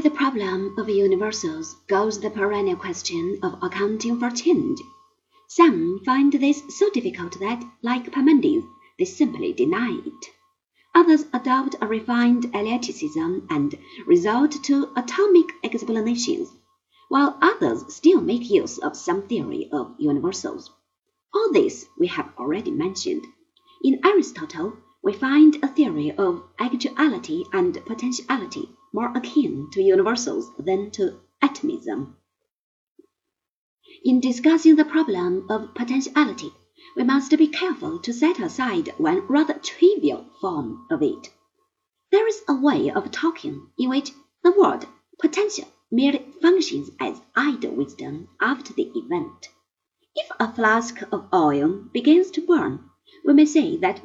with the problem of universals goes the perennial question of accounting for change. Some find this so difficult that, like Parmenides, they simply deny it. Others adopt a refined Eleaticism and resort to atomic explanations, while others still make use of some theory of universals. All this we have already mentioned. In Aristotle, we find a theory of actuality and potentiality more akin to universals than to atomism. In discussing the problem of potentiality, we must be careful to set aside one rather trivial form of it. There is a way of talking in which the word potential merely functions as idle wisdom after the event. If a flask of oil begins to burn, we may say that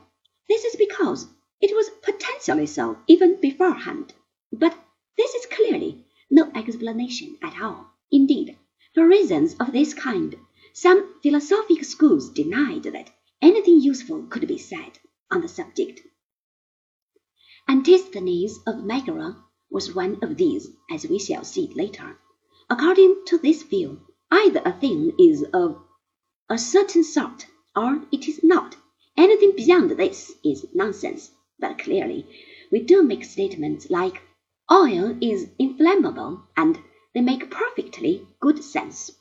this is because it was potentially so even beforehand. But this is clearly no explanation at all. Indeed, for reasons of this kind, some philosophic schools denied that anything useful could be said on the subject. Antisthenes of Megara was one of these, as we shall see later. According to this view, either a thing is of a certain sort or it is not. Anything beyond this is nonsense. But clearly, we do make statements like oil is inflammable, and they make perfectly good sense.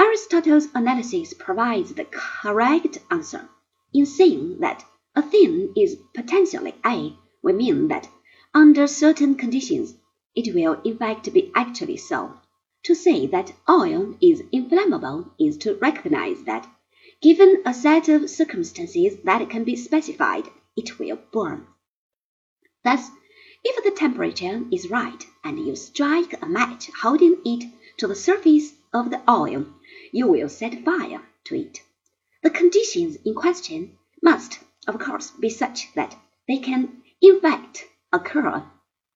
Aristotle's analysis provides the correct answer. In saying that a thing is potentially A, we mean that under certain conditions it will in fact be actually so. To say that oil is inflammable is to recognize that, given a set of circumstances that can be specified, it will burn. Thus, if the temperature is right and you strike a match holding it to the surface of the oil, you will set fire to it. The conditions in question must, of course, be such that they can in fact occur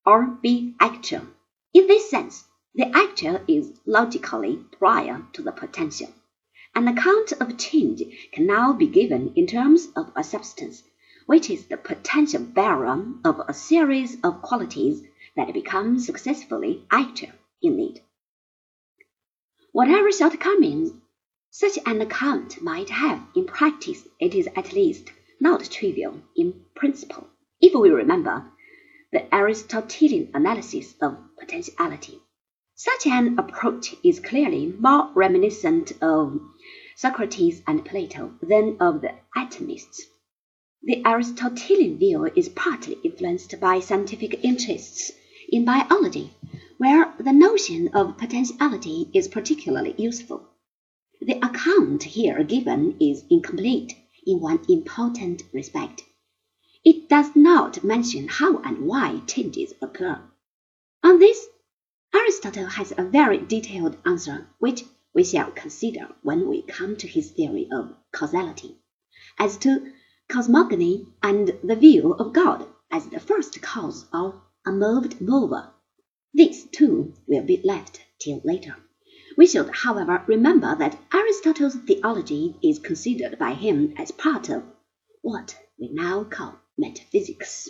or be actual. In this sense, the actual is logically prior to the potential. An account of change can now be given in terms of a substance, which is the potential bearer of a series of qualities that become successively actual in it. Whatever shortcomings such an account might have in practice, it is at least not trivial in principle, if we remember the Aristotelian analysis of potentiality. Such an approach is clearly more reminiscent of Socrates and Plato than of the atomists. The Aristotelian view is partly influenced by scientific interests in biology where the notion of potentiality is particularly useful. The account here given is incomplete in one important respect. It does not mention how and why changes occur. On this, Aristotle has a very detailed answer, which we shall consider when we come to his theory of causality. As to cosmogony and the view of God as the first cause of a moved mover, these too, will be left till later. We should, however, remember that Aristotle's theology is considered by him as part of what we now call metaphysics.